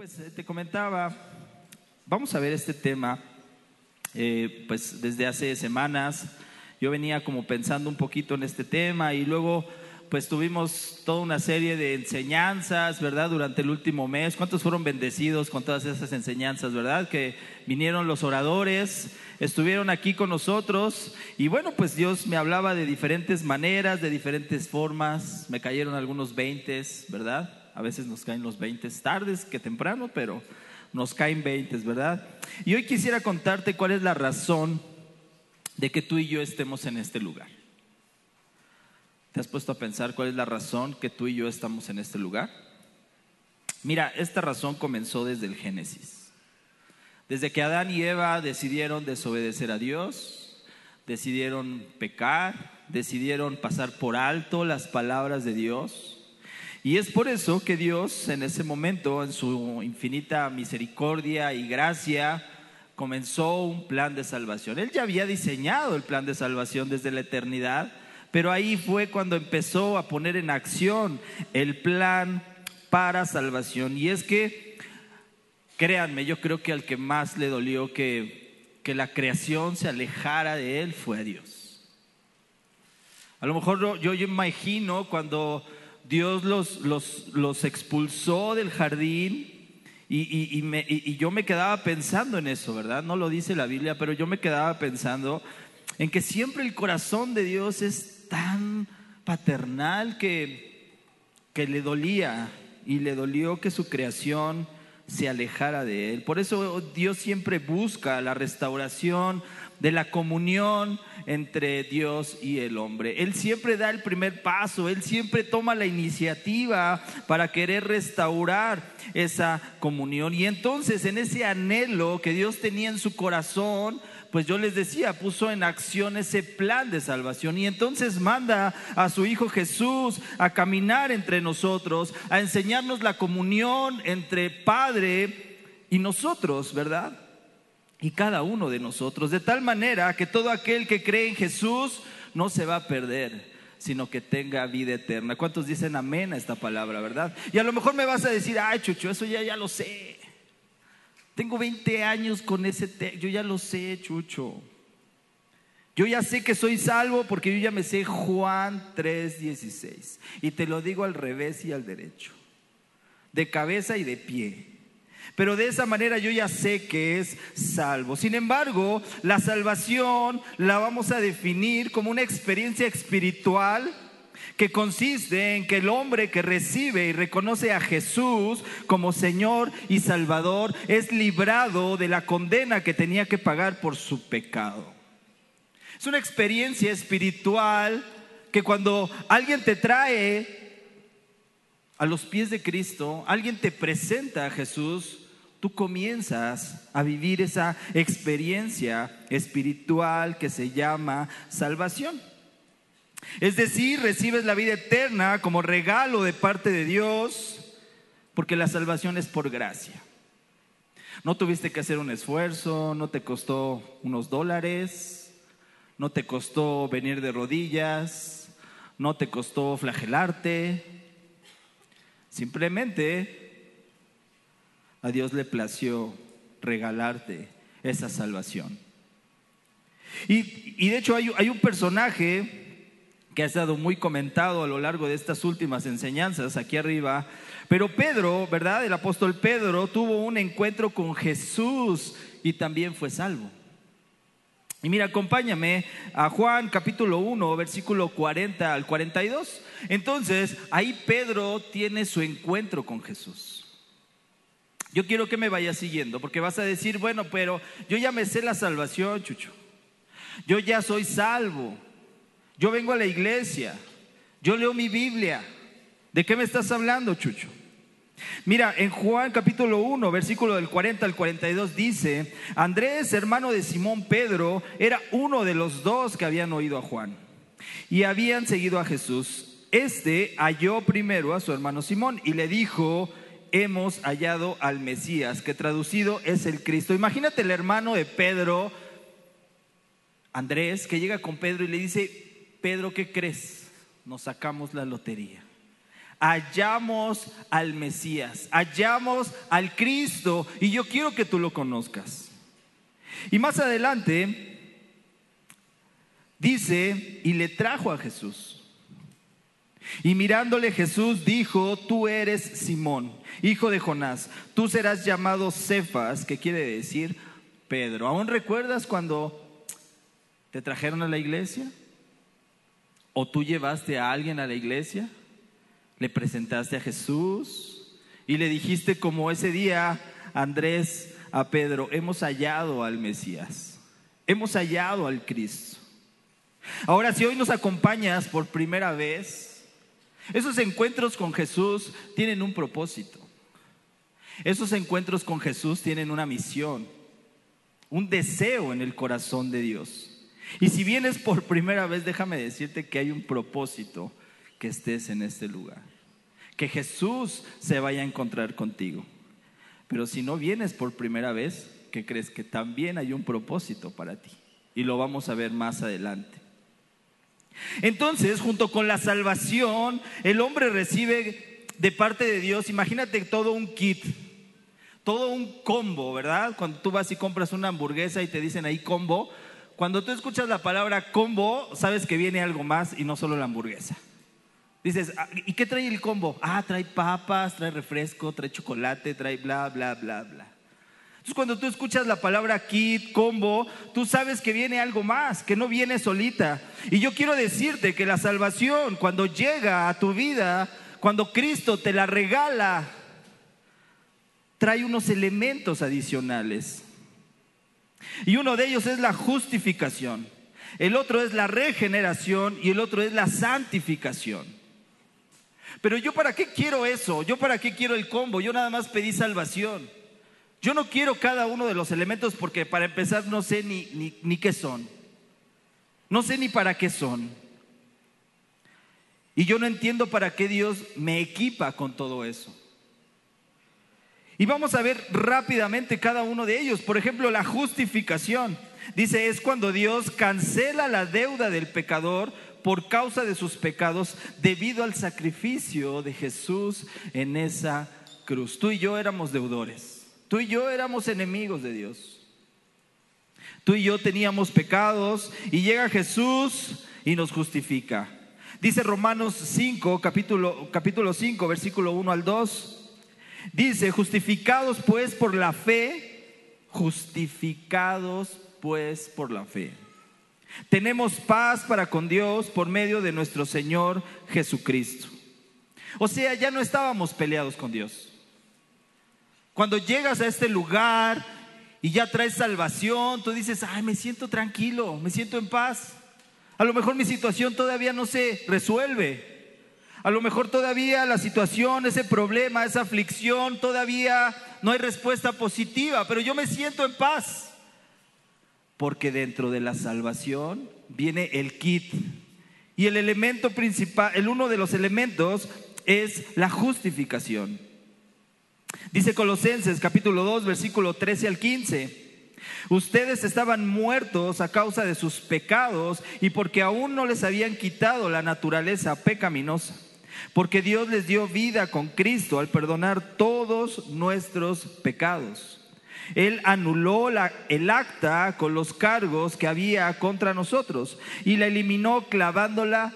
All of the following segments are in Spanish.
pues eh, te comentaba, vamos a ver este tema, eh, pues desde hace semanas yo venía como pensando un poquito en este tema y luego pues tuvimos toda una serie de enseñanzas, ¿verdad? Durante el último mes. ¿Cuántos fueron bendecidos con todas esas enseñanzas, verdad? Que vinieron los oradores, estuvieron aquí con nosotros y bueno, pues Dios me hablaba de diferentes maneras, de diferentes formas. Me cayeron algunos veintes, ¿verdad? A veces nos caen los veintes tardes que temprano, pero nos caen veintes, ¿verdad? Y hoy quisiera contarte cuál es la razón de que tú y yo estemos en este lugar. ¿Te has puesto a pensar cuál es la razón que tú y yo estamos en este lugar? Mira, esta razón comenzó desde el Génesis. Desde que Adán y Eva decidieron desobedecer a Dios, decidieron pecar, decidieron pasar por alto las palabras de Dios. Y es por eso que Dios en ese momento, en su infinita misericordia y gracia, comenzó un plan de salvación. Él ya había diseñado el plan de salvación desde la eternidad, pero ahí fue cuando empezó a poner en acción el plan para salvación. Y es que, créanme, yo creo que al que más le dolió que, que la creación se alejara de él fue a Dios. A lo mejor yo, yo imagino cuando Dios los, los, los expulsó del jardín y, y, y, me, y, yo me quedaba pensando en eso, ¿verdad? No lo dice la Biblia, pero yo me quedaba pensando en que siempre el corazón de Dios es tan paternal que, que le dolía y le dolió que su creación se alejara de él. Por eso Dios siempre busca la restauración de la comunión entre Dios y el hombre. Él siempre da el primer paso, Él siempre toma la iniciativa para querer restaurar esa comunión. Y entonces en ese anhelo que Dios tenía en su corazón, pues yo les decía, puso en acción ese plan de salvación y entonces manda a su Hijo Jesús a caminar entre nosotros, a enseñarnos la comunión entre Padre y nosotros, ¿verdad? Y cada uno de nosotros, de tal manera que todo aquel que cree en Jesús no se va a perder sino que tenga vida eterna. ¿Cuántos dicen amén a esta palabra, verdad? Y a lo mejor me vas a decir, ay, Chucho, eso ya, ya lo sé. Tengo 20 años con ese texto, yo ya lo sé, Chucho. Yo ya sé que soy salvo porque yo ya me sé Juan 3:16. Y te lo digo al revés y al derecho, de cabeza y de pie. Pero de esa manera yo ya sé que es salvo. Sin embargo, la salvación la vamos a definir como una experiencia espiritual que consiste en que el hombre que recibe y reconoce a Jesús como Señor y Salvador es librado de la condena que tenía que pagar por su pecado. Es una experiencia espiritual que cuando alguien te trae a los pies de Cristo, alguien te presenta a Jesús, tú comienzas a vivir esa experiencia espiritual que se llama salvación. Es decir, recibes la vida eterna como regalo de parte de Dios, porque la salvación es por gracia. No tuviste que hacer un esfuerzo, no te costó unos dólares, no te costó venir de rodillas, no te costó flagelarte. Simplemente a Dios le plació regalarte esa salvación. Y, de hecho hay, hay un personaje que ha estado muy comentado a lo largo de estas últimas enseñanzas aquí arriba. Pero Pedro, ¿verdad? El apóstol Pedro tuvo un encuentro con Jesús y también fue salvo. Y mira, acompáñame a Juan capítulo 1, versículo 40 al 42. Entonces, ahí Pedro tiene su encuentro con Jesús. Yo quiero que me vayas siguiendo, porque vas a decir, bueno, pero yo ya me sé la salvación, Chucho. Yo ya soy salvo. Yo vengo a la iglesia, yo leo mi Biblia. ¿De qué me estás hablando, Chucho? Mira, en Juan capítulo 1, versículo del 40 al 42 dice, Andrés, hermano de Simón Pedro, era uno de los dos que habían oído a Juan y habían seguido a Jesús. Este halló primero a su hermano Simón y le dijo, hemos hallado al Mesías, que traducido es el Cristo. Imagínate el hermano de Pedro, Andrés, que llega con Pedro y le dice, Pedro, ¿qué crees? Nos sacamos la lotería. Hallamos al Mesías, hallamos al Cristo y yo quiero que tú lo conozcas. Y más adelante dice, y le trajo a Jesús. Y mirándole Jesús dijo, tú eres Simón, hijo de Jonás, tú serás llamado Cefas, que quiere decir Pedro. ¿Aún recuerdas cuando te trajeron a la iglesia? ¿O tú llevaste a alguien a la iglesia? ¿Le presentaste a Jesús? Y le dijiste como ese día, Andrés, a Pedro, hemos hallado al Mesías, hemos hallado al Cristo. Ahora, si hoy nos acompañas por primera vez, esos encuentros con Jesús tienen un propósito. Esos encuentros con Jesús tienen una misión, un deseo en el corazón de Dios. Y si vienes por primera vez, déjame decirte que hay un propósito que estés en este lugar. Que Jesús se vaya a encontrar contigo. Pero si no vienes por primera vez, ¿qué crees? Que también hay un propósito para ti. Y lo vamos a ver más adelante. Entonces, junto con la salvación, el hombre recibe de parte de Dios, imagínate todo un kit, todo un combo, ¿verdad? Cuando tú vas y compras una hamburguesa y te dicen ahí combo, cuando tú escuchas la palabra combo, sabes que viene algo más y no solo la hamburguesa. Dices, ah, ¿y qué trae el combo? Ah, trae papas, trae refresco, trae chocolate, trae bla, bla, bla, bla. Entonces cuando tú escuchas la palabra kit, combo, tú sabes que viene algo más, que no viene solita. Y yo quiero decirte que la salvación, cuando llega a tu vida, cuando Cristo te la regala, trae unos elementos adicionales. Y uno de ellos es la justificación. El otro es la regeneración y el otro es la santificación. Pero yo para qué quiero eso? Yo para qué quiero el combo? Yo nada más pedí salvación. Yo no quiero cada uno de los elementos porque para empezar no sé ni, ni, qué son. No sé ni para qué son. Y yo no entiendo para qué Dios me equipa con todo eso. Y vamos a ver rápidamente cada uno de ellos. Por ejemplo, la justificación. Dice, es cuando Dios cancela la deuda del pecador por causa de sus pecados debido al sacrificio de Jesús en esa cruz. Tú y yo éramos deudores. Tú y yo éramos enemigos de Dios. Tú y yo teníamos pecados y llega Jesús y nos justifica. Dice Romanos 5, capítulo, capítulo 5, versículo 1 al 2. Dice, justificados pues por la fe, justificados pues por la fe. Tenemos paz para con Dios por medio de nuestro Señor Jesucristo. O sea, ya no estábamos peleados con Dios. Cuando llegas a este lugar y ya traes salvación, tú dices, ay, me siento tranquilo, me siento en paz. A lo mejor mi situación todavía no se resuelve. A lo mejor todavía la situación, ese problema, esa aflicción, todavía no hay respuesta positiva, pero yo me siento en paz porque dentro de la salvación viene el kit. Y el elemento principal, el uno de los elementos es la justificación. Dice Colosenses capítulo 2, versículo 13 al 15. Ustedes estaban muertos a causa de sus pecados y porque aún no les habían quitado la naturaleza pecaminosa. Porque Dios les dio vida con Cristo al perdonar todos nuestros pecados él anuló el acta con los cargos que había contra nosotros y la eliminó clavándola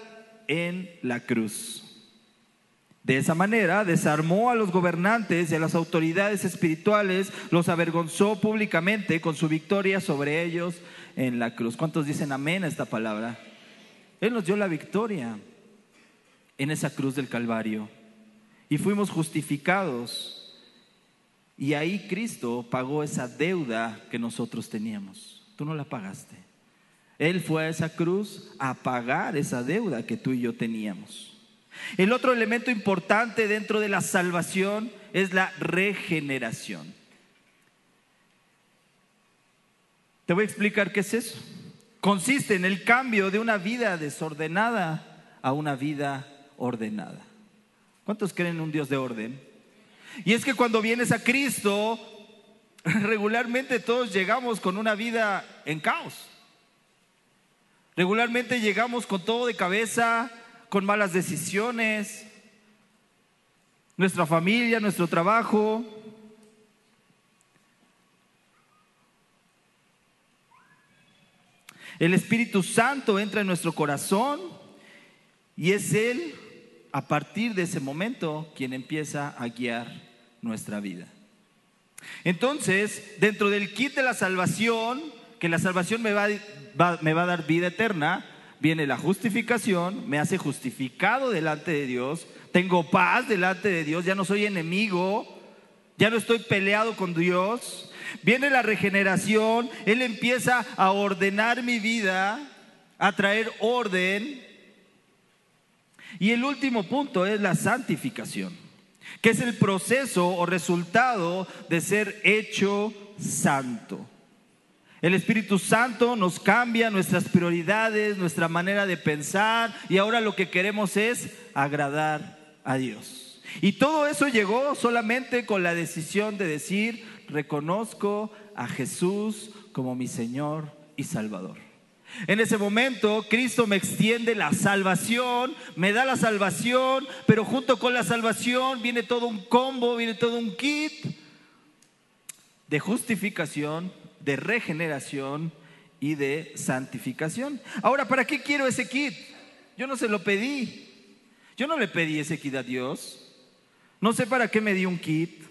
en la cruz. De esa manera desarmó a los gobernantes y a las autoridades espirituales, los avergonzó públicamente con su victoria sobre ellos en la cruz. ¿Cuántos dicen amén a esta palabra? Él nos dio la victoria en esa cruz del Calvario y fuimos justificados y ahí Cristo pagó esa deuda que nosotros teníamos. Tú no la pagaste. Él fue a esa cruz a pagar esa deuda que tú y yo teníamos. El otro elemento importante dentro de la salvación es la regeneración. Te voy a explicar qué es eso. Consiste en el cambio de una vida desordenada a una vida ordenada. ¿Cuántos creen en un Dios de orden? Y es que cuando vienes a Cristo, regularmente todos llegamos con una vida en caos. Regularmente llegamos con todo de cabeza, con malas decisiones, nuestra familia, nuestro trabajo. El Espíritu Santo entra en nuestro corazón y es Él, a partir de ese momento, quien empieza a guiar nuestra vida. Entonces, dentro del kit de la salvación, que la salvación me va, me va a dar vida eterna, viene la justificación, me hace justificado delante de Dios, tengo paz delante de Dios, ya no soy enemigo, ya no estoy peleado con Dios. Viene la regeneración, Él empieza a ordenar mi vida, a traer orden. Y el último punto es la santificación, que es el proceso o resultado de ser hecho santo. El Espíritu Santo nos cambia nuestras prioridades, nuestra manera de pensar y ahora lo que queremos es agradar a Dios. Y todo eso llegó solamente con la decisión de decir, reconozco a Jesús como mi Señor y Salvador. En ese momento Cristo me extiende la salvación, me da la salvación, pero junto con la salvación viene todo un combo, viene todo un kit de justificación, de regeneración y de santificación. Ahora, ¿para qué quiero ese kit? Yo no se lo pedí. Yo no le pedí ese kit a Dios. No sé para qué me dio un kit.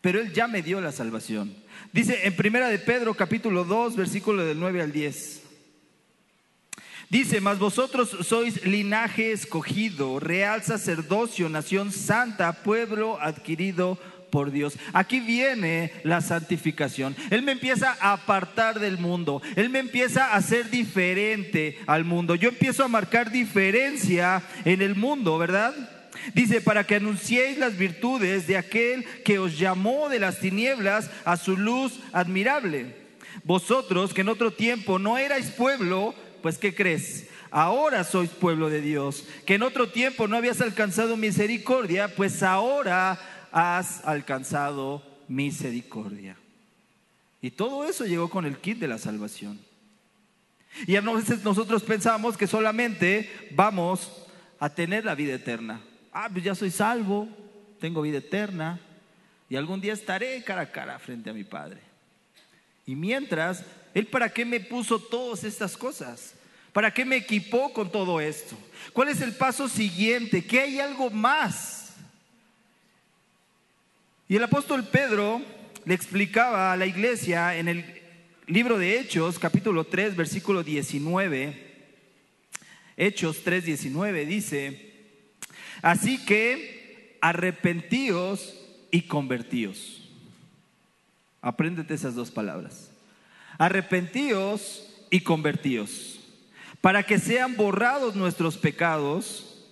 Pero Él ya me dio la salvación. Dice en Primera de Pedro capítulo 2, versículo del 9 al 10. Dice, mas vosotros sois linaje escogido, real sacerdocio, nación santa, pueblo adquirido por Dios. Aquí viene la santificación. Él me empieza a apartar del mundo. Él me empieza a ser diferente al mundo. Yo empiezo a marcar diferencia en el mundo, ¿verdad? Dice, para que anunciéis las virtudes de aquel que os llamó de las tinieblas a su luz admirable. Vosotros que en otro tiempo no erais pueblo, pues ¿qué crees? Ahora sois pueblo de Dios. Que en otro tiempo no habías alcanzado misericordia, pues ahora has alcanzado misericordia. Y todo eso llegó con el kit de la salvación. Y a veces nosotros pensamos que solamente vamos a tener la vida eterna. Ah, pues ya soy salvo, tengo vida eterna y algún día estaré cara a cara frente a mi Padre. Y mientras, ¿Él para qué me puso todas estas cosas? ¿Para qué me equipó con todo esto? ¿Cuál es el paso siguiente? ¿Qué hay algo más? Y el apóstol Pedro le explicaba a la iglesia en el libro de Hechos, capítulo 3, versículo 19. Hechos 3, 19 dice, así que arrepentíos y convertíos. Apréndete esas dos palabras. Arrepentíos y convertíos, para que sean borrados nuestros pecados,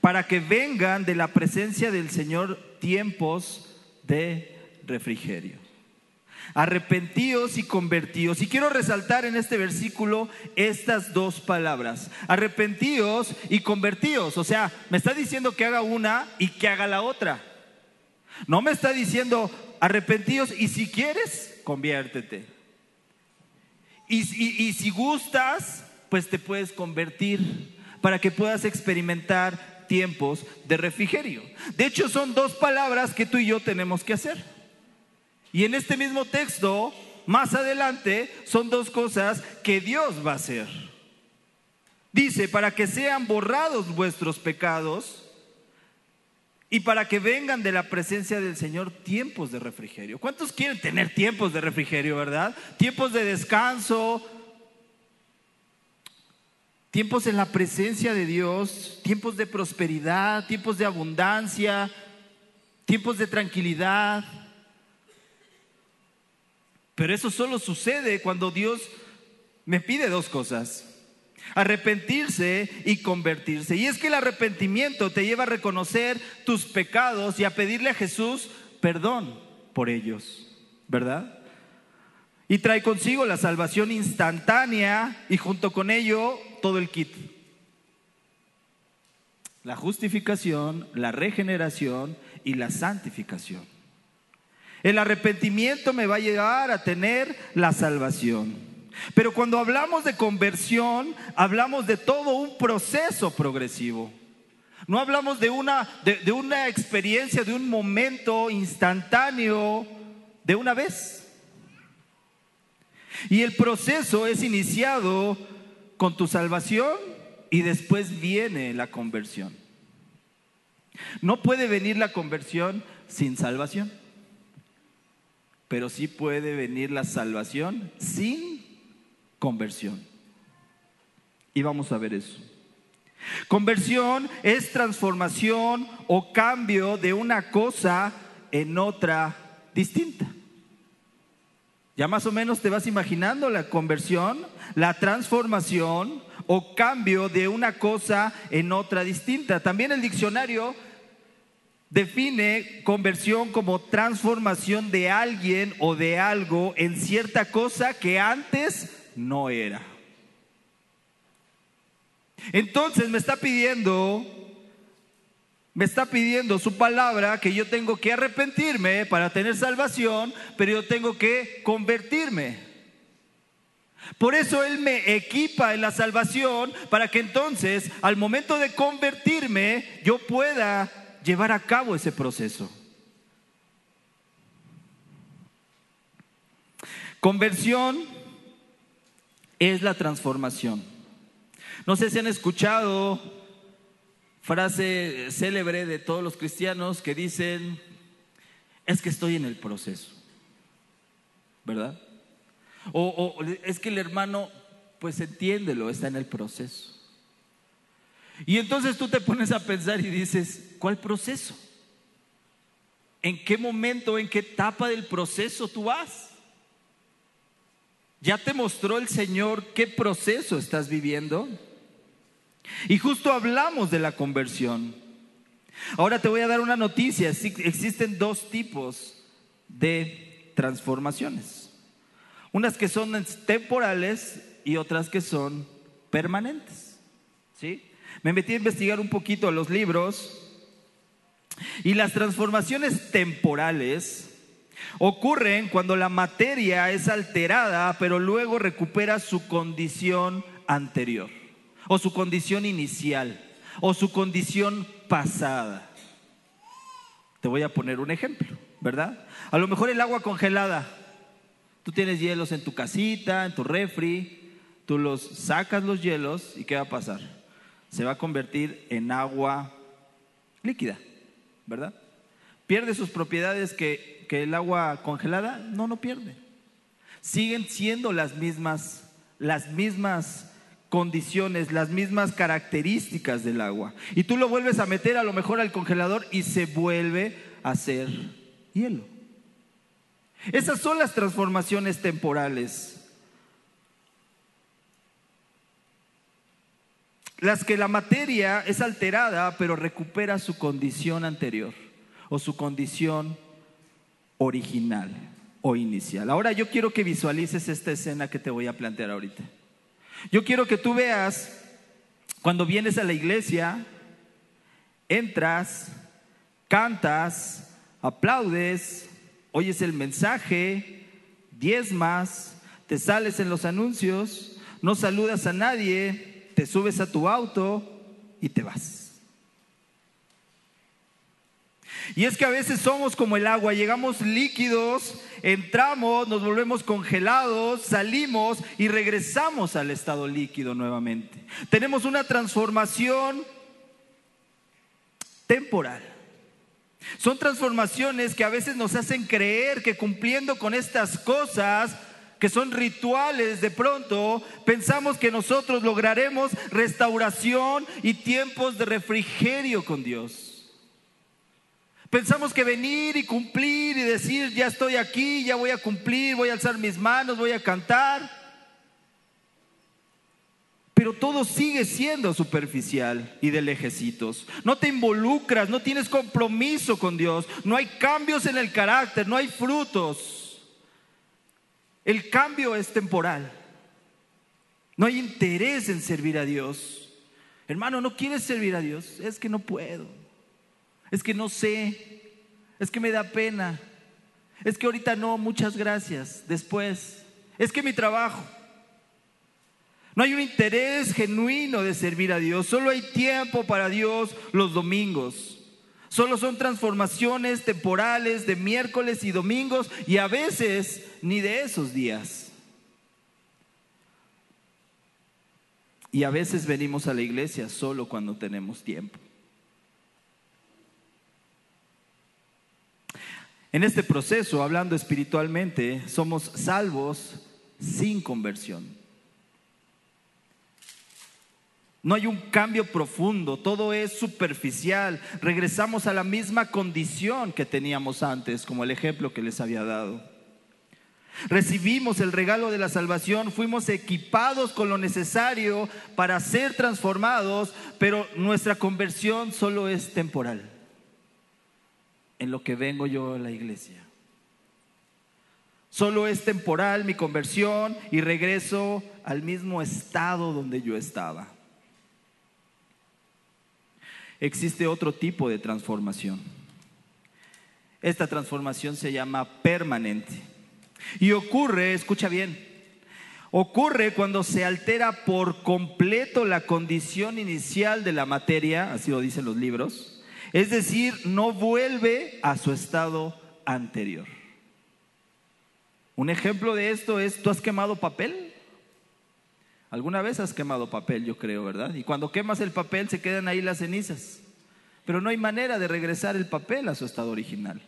para que vengan de la presencia del Señor tiempos de refrigerio. Arrepentíos y convertíos. Y quiero resaltar en este versículo estas dos palabras. Arrepentíos y convertíos. O sea, me está diciendo que haga una y que haga la otra. No me está diciendo arrepentíos y si quieres, conviértete. Y, y si gustas, pues te puedes convertir para que puedas experimentar tiempos de refrigerio. De hecho, son dos palabras que tú y yo tenemos que hacer. Y en este mismo texto, más adelante, son dos cosas que Dios va a hacer. Dice, para que sean borrados vuestros pecados y para que vengan de la presencia del Señor tiempos de refrigerio. ¿Cuántos quieren tener tiempos de refrigerio, verdad? Tiempos de descanso, tiempos en la presencia de Dios, tiempos de prosperidad, tiempos de abundancia, tiempos de tranquilidad. Pero eso solo sucede cuando Dios me pide dos cosas. Arrepentirse y convertirse. Y es que el arrepentimiento te lleva a reconocer tus pecados y a pedirle a Jesús perdón por ellos, ¿verdad? Y trae consigo la salvación instantánea y junto con ello todo el kit. La justificación, la regeneración y la santificación. El arrepentimiento me va a llevar a tener la salvación. Pero cuando hablamos de conversión, hablamos de todo un proceso progresivo. No hablamos de una, de, de una experiencia, de un momento instantáneo, de una vez. Y el proceso es iniciado con tu salvación y después viene la conversión. No puede venir la conversión sin salvación, pero sí puede venir la salvación sin conversión. Y vamos a ver eso. Conversión es transformación o cambio de una cosa en otra distinta. Ya más o menos te vas imaginando la conversión, la transformación o cambio de una cosa en otra distinta. También el diccionario define conversión como transformación de alguien o de algo en cierta cosa que antes no era. Entonces me está pidiendo, me está pidiendo su palabra que yo tengo que arrepentirme para tener salvación, pero yo tengo que convertirme. Por eso Él me equipa en la salvación para que entonces al momento de convertirme yo pueda llevar a cabo ese proceso. Conversión es la transformación. No sé si han escuchado frase célebre de todos los cristianos que dicen, es que estoy en el proceso, ¿verdad? O, es que el hermano, pues entiéndelo, está en el proceso. Y entonces tú te pones a pensar y dices, ¿cuál proceso? ¿En qué momento, en qué etapa del proceso tú vas? ¿Ya te mostró el Señor qué proceso estás viviendo? Y justo hablamos de la conversión. Ahora te voy a dar una noticia. Existen dos tipos de transformaciones. Unas que son temporales y otras que son permanentes. ¿Sí? Me metí a investigar un poquito los libros y las transformaciones temporales ocurren cuando la materia es alterada, pero luego recupera su condición anterior, o su condición inicial, o su condición pasada. Te voy a poner un ejemplo, ¿verdad? A lo mejor el agua congelada. Tú tienes hielos en tu casita, en tu refri, tú los sacas los hielos y ¿qué va a pasar? Se va a convertir en agua líquida. ¿Verdad? ¿Pierde sus propiedades que, que el agua congelada? No, no pierde. Siguen siendo las mismas, las mismas condiciones, las mismas características del agua. Y tú lo vuelves a meter a lo mejor al congelador y se vuelve a hacer hielo. Esas son las transformaciones temporales. Las que la materia es alterada, pero recupera su condición anterior o su condición original o inicial. Ahora yo quiero que visualices esta escena que te voy a plantear ahorita. Yo quiero que tú veas cuando vienes a la iglesia, entras, cantas, aplaudes, oyes el mensaje, diezmas, te sales en los anuncios, no saludas a nadie, te subes a tu auto y te vas. Y es que a veces somos como el agua, llegamos líquidos, entramos, nos volvemos congelados, salimos y regresamos al estado líquido nuevamente. Tenemos una transformación temporal. Son transformaciones que a veces nos hacen creer que cumpliendo con estas cosas que son rituales, de pronto pensamos que nosotros lograremos restauración y tiempos de refrigerio con Dios. Pensamos que venir y cumplir y decir, ya estoy aquí, ya voy a cumplir, voy a alzar mis manos, voy a cantar. Pero todo sigue siendo superficial y de lejecitos. No te involucras, no tienes compromiso con Dios, no hay cambios en el carácter, no hay frutos. El cambio es temporal. No hay interés en servir a Dios. Hermano, ¿no quieres servir a Dios? Es que no puedo. Es que no sé. Es que me da pena. Es que ahorita no, muchas gracias. Después. Es que mi trabajo. No hay un interés genuino de servir a Dios. Solo hay tiempo para Dios los domingos. Solo son transformaciones temporales de miércoles y domingos y a veces ni de esos días. Y a veces venimos a la iglesia solo cuando tenemos tiempo. En este proceso, hablando espiritualmente, somos salvos sin conversión. No hay un cambio profundo, todo es superficial. Regresamos a la misma condición que teníamos antes, como el ejemplo que les había dado. Recibimos el regalo de la salvación, fuimos equipados con lo necesario para ser transformados, pero nuestra conversión solo es temporal en lo que vengo yo a la iglesia. Solo es temporal mi conversión y regreso al mismo estado donde yo estaba. Existe otro tipo de transformación. Esta transformación se llama permanente. Y ocurre, escucha bien, ocurre cuando se altera por completo la condición inicial de la materia, así lo dicen los libros, es decir, no vuelve a su estado anterior. Un ejemplo de esto es, ¿tú has quemado papel? Alguna vez has quemado papel, yo creo, ¿verdad? Y cuando quemas el papel se quedan ahí las cenizas. Pero no hay manera de regresar el papel a su estado original.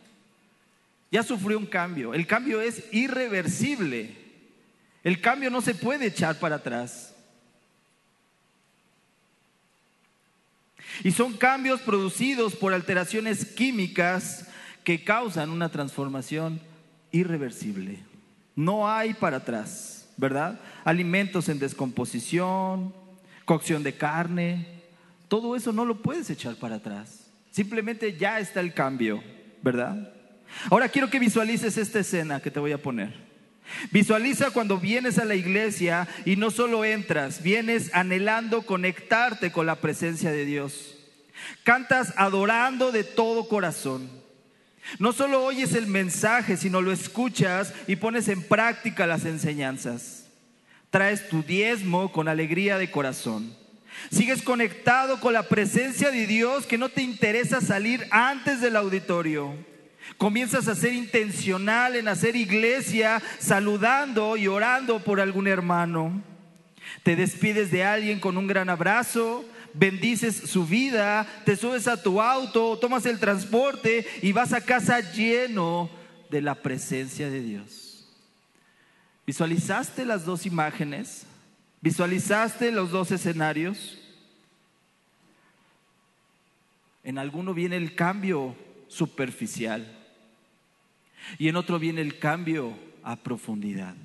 Ya sufrió un cambio. El cambio es irreversible. El cambio no se puede echar para atrás. Y son cambios producidos por alteraciones químicas que causan una transformación irreversible. No hay para atrás, ¿verdad? Alimentos en descomposición, cocción de carne, todo eso no lo puedes echar para atrás. Simplemente ya está el cambio, ¿verdad? Ahora quiero que visualices esta escena que te voy a poner. Visualiza cuando vienes a la iglesia y no solo entras, vienes anhelando conectarte con la presencia de Dios. Cantas adorando de todo corazón. No solo oyes el mensaje, sino lo escuchas y pones en práctica las enseñanzas. Traes tu diezmo con alegría de corazón. Sigues conectado con la presencia de Dios que no te interesa salir antes del auditorio Comienzas a ser intencional en hacer iglesia, saludando y orando por algún hermano. Te despides de alguien con un gran abrazo, bendices su vida, te subes a tu auto, tomas el transporte y vas a casa lleno de la presencia de Dios. ¿Visualizaste las dos imágenes? ¿Visualizaste los dos escenarios? En alguno viene el cambio superficial y en otro viene el cambio a profundidad.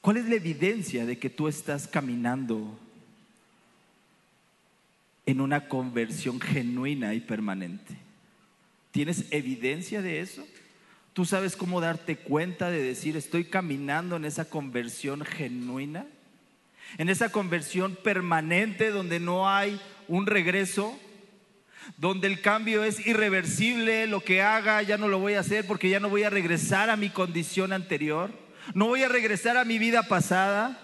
¿Cuál es la evidencia de que tú estás caminando en una conversión genuina y permanente? ¿Tienes evidencia de eso? ¿Tú sabes cómo darte cuenta de decir estoy caminando en esa conversión genuina? En esa conversión permanente donde no hay un regreso, donde el cambio es irreversible, lo que haga ya no lo voy a hacer porque ya no voy a regresar a mi condición anterior, no voy a regresar a mi vida pasada.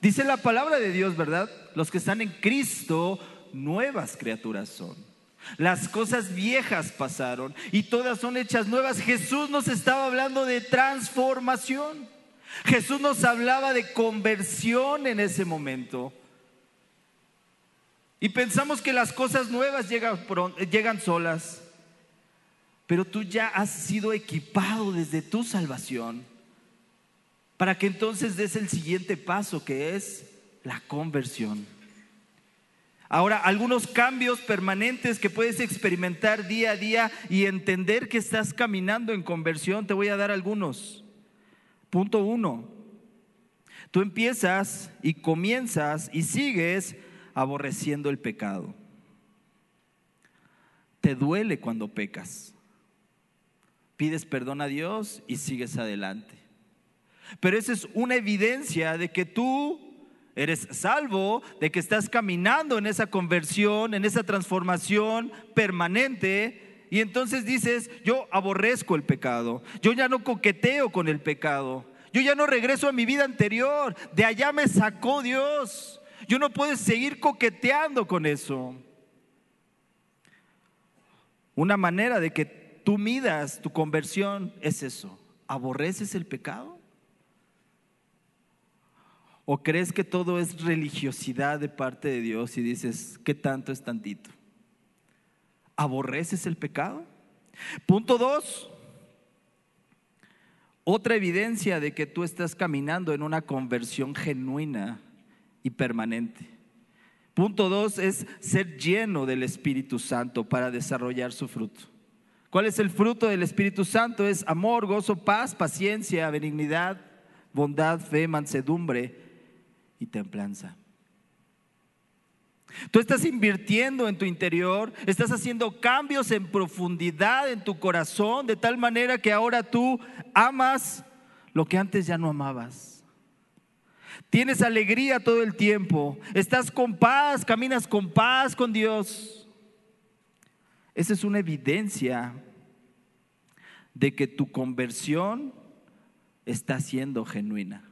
Dice la palabra de Dios, ¿verdad? Los que están en Cristo, nuevas criaturas son. Las cosas viejas pasaron y todas son hechas nuevas. Jesús nos estaba hablando de transformación. Jesús nos hablaba de conversión en ese momento. Y pensamos que las cosas nuevas llegan, llegan solas. Pero tú ya has sido equipado desde tu salvación para que entonces des el siguiente paso que es la conversión. Ahora, algunos cambios permanentes que puedes experimentar día a día y entender que estás caminando en conversión, te voy a dar algunos. Punto uno, tú empiezas y comienzas y sigues aborreciendo el pecado. Te duele cuando pecas. Pides perdón a Dios y sigues adelante. Pero esa es una evidencia de que tú eres salvo, de que estás caminando en esa conversión, en esa transformación permanente y entonces dices, yo aborrezco el pecado, yo ya no coqueteo con el pecado, yo ya no regreso a mi vida anterior, de allá me sacó Dios, yo no puedo seguir coqueteando con eso. Una manera de que tú midas tu conversión es eso, ¿aborreces el pecado? ¿O crees que todo es religiosidad de parte de Dios y dices, ¿qué tanto es tantito? ¿Aborreces el pecado? Punto dos. Otra evidencia de que tú estás caminando en una conversión genuina y permanente. Punto dos es ser lleno del Espíritu Santo para desarrollar su fruto. ¿Cuál es el fruto del Espíritu Santo? Es amor, gozo, paz, paciencia, benignidad, bondad, fe, mansedumbre y templanza. Tú estás invirtiendo en tu interior, estás haciendo cambios en profundidad en tu corazón, de tal manera que ahora tú amas lo que antes ya no amabas. Tienes alegría todo el tiempo, estás con paz, caminas con paz con Dios. Esa es una evidencia de que tu conversión está siendo genuina.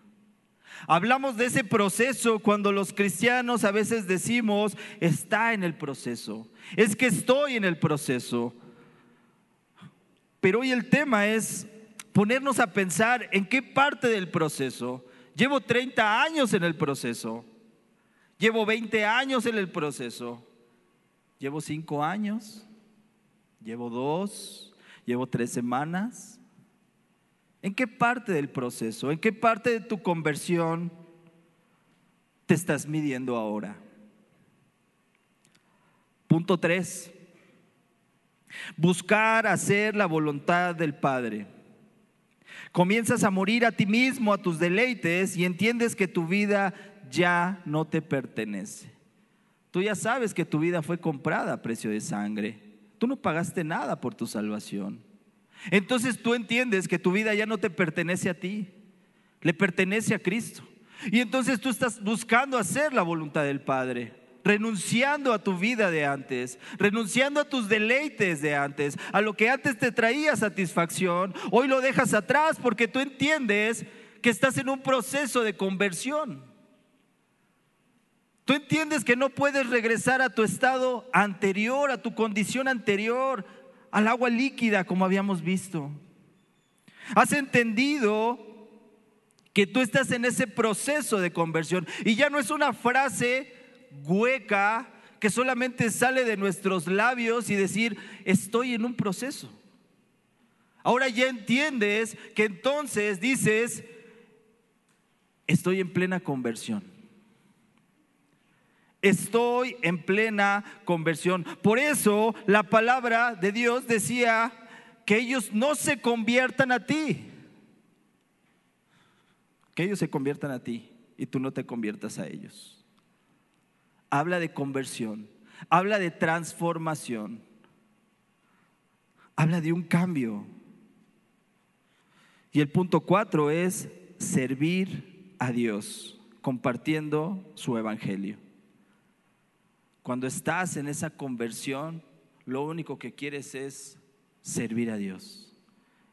Hablamos de ese proceso cuando los cristianos a veces decimos, está en el proceso. Es que estoy en el proceso. Pero hoy el tema es ponernos a pensar en qué parte del proceso. Llevo 30 años en el proceso. Llevo 20 años en el proceso. Llevo 5 años. Llevo 2. Llevo 3 semanas. ¿En qué parte del proceso, en qué parte de tu conversión te estás midiendo ahora? Punto 3. Buscar hacer la voluntad del Padre. Comienzas a morir a ti mismo, a tus deleites y entiendes que tu vida ya no te pertenece. Tú ya sabes que tu vida fue comprada a precio de sangre. Tú no pagaste nada por tu salvación. Entonces tú entiendes que tu vida ya no te pertenece a ti, le pertenece a Cristo. Y entonces tú estás buscando hacer la voluntad del Padre, renunciando a tu vida de antes, renunciando a tus deleites de antes, a lo que antes te traía satisfacción, hoy lo dejas atrás porque tú entiendes que estás en un proceso de conversión. Tú entiendes que no puedes regresar a tu estado anterior, a tu condición anterior, al agua líquida como habíamos visto. Has entendido que tú estás en ese proceso de conversión y ya no es una frase hueca que solamente sale de nuestros labios y decir, estoy en un proceso. Ahora ya entiendes que entonces dices, estoy en plena conversión. Estoy en plena conversión. Por eso la palabra de Dios decía que ellos no se conviertan a ti. Que ellos se conviertan a ti y tú no te conviertas a ellos. Habla de conversión, habla de transformación, habla de un cambio. Y el punto cuatro es servir a Dios compartiendo su evangelio. Cuando estás en esa conversión, lo único que quieres es servir a Dios.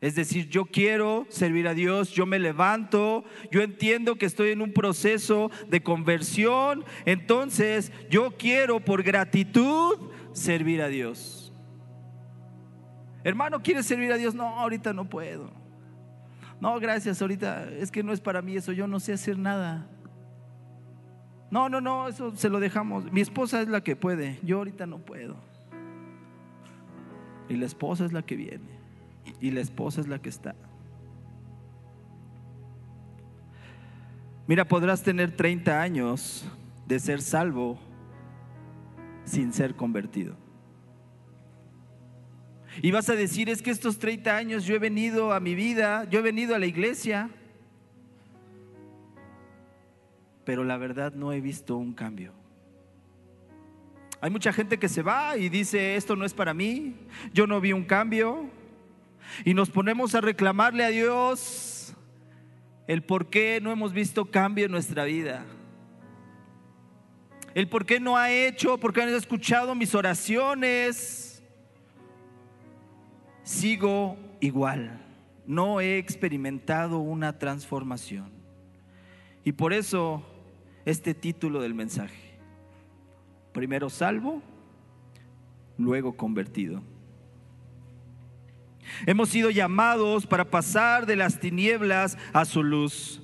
Es decir, yo quiero servir a Dios, yo me levanto, yo entiendo que estoy en un proceso de conversión, entonces yo quiero por gratitud servir a Dios. Hermano, ¿quieres servir a Dios? No, ahorita no puedo. No, gracias, ahorita es que no es para mí eso, yo no sé hacer nada. No, no, no, eso se lo dejamos. Mi esposa es la que puede, yo ahorita no puedo. Y la esposa es la que viene. Y la esposa es la que está. Mira, podrás tener 30 años de ser salvo sin ser convertido. Y vas a decir, es que estos 30 años yo he venido a mi vida, yo he venido a la iglesia, pero la verdad no he visto un cambio. Hay mucha gente que se va y dice, esto no es para mí, yo no vi un cambio. Y nos ponemos a reclamarle a Dios el por qué no hemos visto cambio en nuestra vida. El por qué no ha hecho, porque han escuchado mis oraciones. sigo igual. No he experimentado una transformación. Y por eso este título del mensaje. Primero salvo, luego convertido. Hemos sido llamados para pasar de las tinieblas a su luz.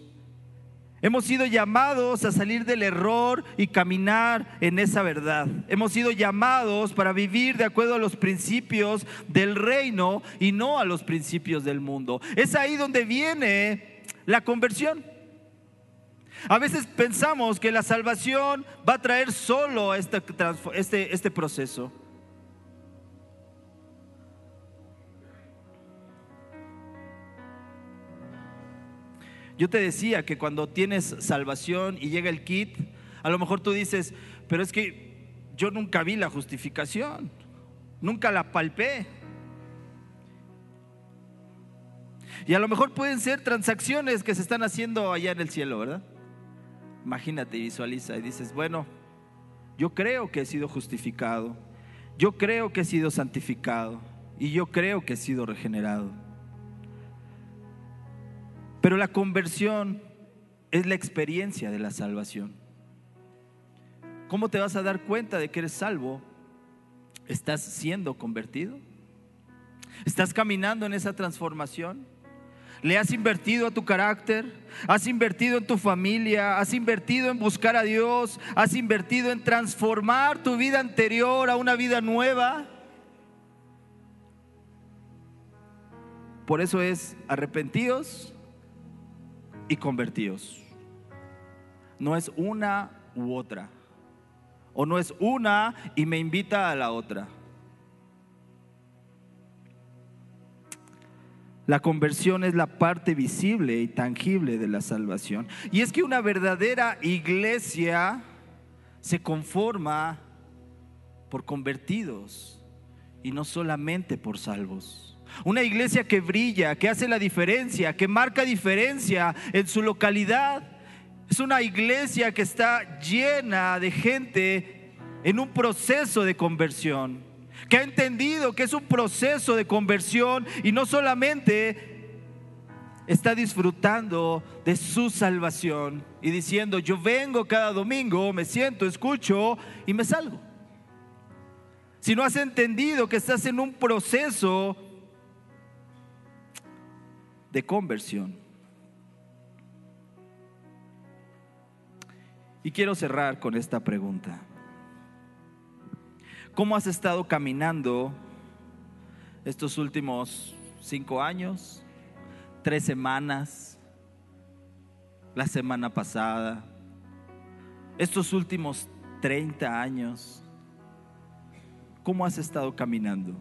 Hemos sido llamados a salir del error y caminar en esa verdad. Hemos sido llamados para vivir de acuerdo a los principios del reino y no a los principios del mundo. Es ahí donde viene la conversión. A veces pensamos que la salvación va a traer solo este, este, proceso. Yo te decía que cuando tienes salvación y llega el kit, a lo mejor tú dices, pero es que yo nunca vi la justificación, nunca la palpé. Y a lo mejor pueden ser transacciones que se están haciendo allá en el cielo, ¿verdad? Imagínate, visualiza y dices, bueno, yo creo que he sido justificado, yo creo que he sido santificado y yo creo que he sido regenerado. Pero la conversión es la experiencia de la salvación. ¿Cómo te vas a dar cuenta de que eres salvo? ¿Estás siendo convertido? ¿Estás caminando en esa transformación? ¿Le has invertido a tu carácter? ¿Has invertido en tu familia? ¿Has invertido en buscar a Dios? ¿Has invertido en transformar tu vida anterior a una vida nueva? Por eso es arrepentidos y convertidos. No es una u otra. O no es una y me invita a la otra. La conversión es la parte visible y tangible de la salvación. Y es que una verdadera iglesia se conforma por convertidos y no solamente por salvos. Una iglesia que brilla, que hace la diferencia, que marca diferencia en su localidad. Es una iglesia que está llena de gente en un proceso de conversión, que ha entendido que es un proceso de conversión y no solamente está disfrutando de su salvación y diciendo, yo vengo cada domingo, me siento, escucho y me salgo. Si no has entendido que estás en un proceso de conversión. Y quiero cerrar con esta pregunta. ¿Cómo has estado caminando estos últimos cinco años, tres semanas, la semana pasada, estos últimos 30 años? ¿Cómo has estado caminando?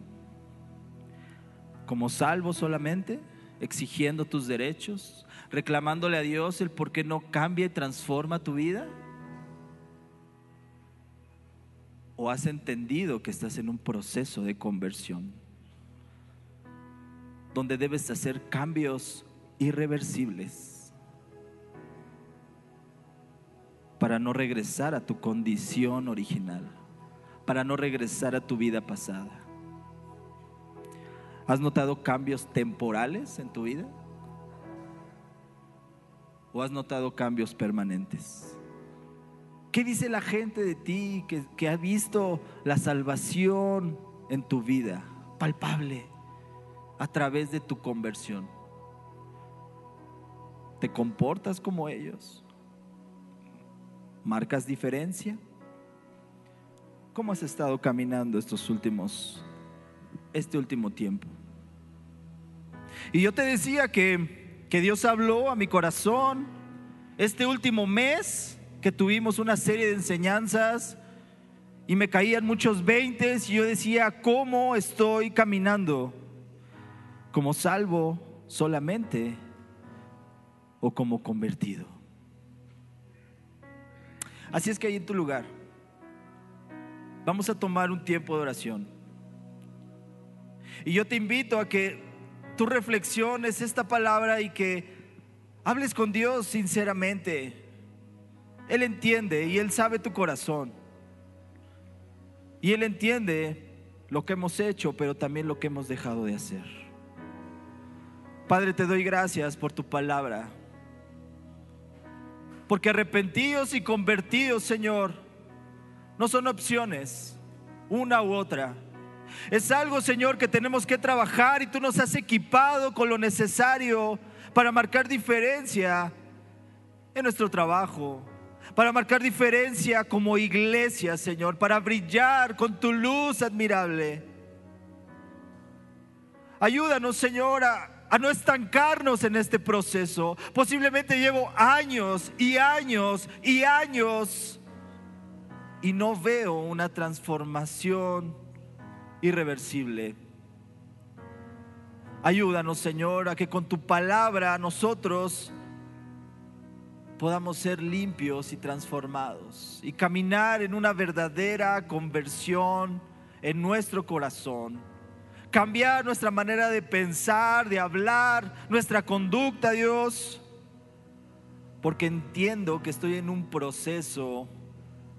¿Como salvo solamente? exigiendo tus derechos, reclamándole a Dios el por qué no cambia y transforma tu vida? ¿O has entendido que estás en un proceso de conversión donde debes hacer cambios irreversibles para no regresar a tu condición original, para no regresar a tu vida pasada? ¿Has notado cambios temporales en tu vida? ¿O has notado cambios permanentes? ¿Qué dice la gente de ti que, ha visto la salvación en tu vida, palpable, a través de tu conversión? ¿Te comportas como ellos? ¿Marcas diferencia? ¿Cómo has estado caminando estos últimos, este último tiempo? Y yo te decía que, que Dios habló a mi corazón este último mes que tuvimos una serie de enseñanzas y me caían muchos veintes y yo decía, ¿cómo estoy caminando? ¿Como salvo solamente o como convertido? Así es que ahí en tu lugar, vamos a tomar un tiempo de oración. Y yo te invito a que tú reflexiones esta palabra y que hables con Dios sinceramente. Él entiende y Él sabe tu corazón. Y Él entiende lo que hemos hecho, pero también lo que hemos dejado de hacer. Padre, te doy gracias por tu palabra. Porque arrepentidos y convertidos, Señor, no son opciones, una u otra. Es algo, Señor, que tenemos que trabajar y tú nos has equipado con lo necesario para marcar diferencia en nuestro trabajo, para marcar diferencia como iglesia, Señor, para brillar con tu luz admirable. Ayúdanos, Señor, a, no estancarnos en este proceso. Posiblemente llevo años y años y años y no veo una transformación irreversible. Ayúdanos, Señor, a que con tu palabra nosotros podamos ser limpios y transformados y caminar en una verdadera conversión en nuestro corazón. Cambiar nuestra manera de pensar, de hablar, nuestra conducta, Dios. Porque entiendo que estoy en un proceso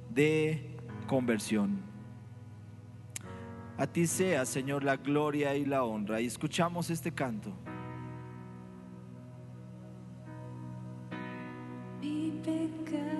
de conversión. A ti sea, Señor, la gloria y la honra. Y escuchamos este canto. Nueva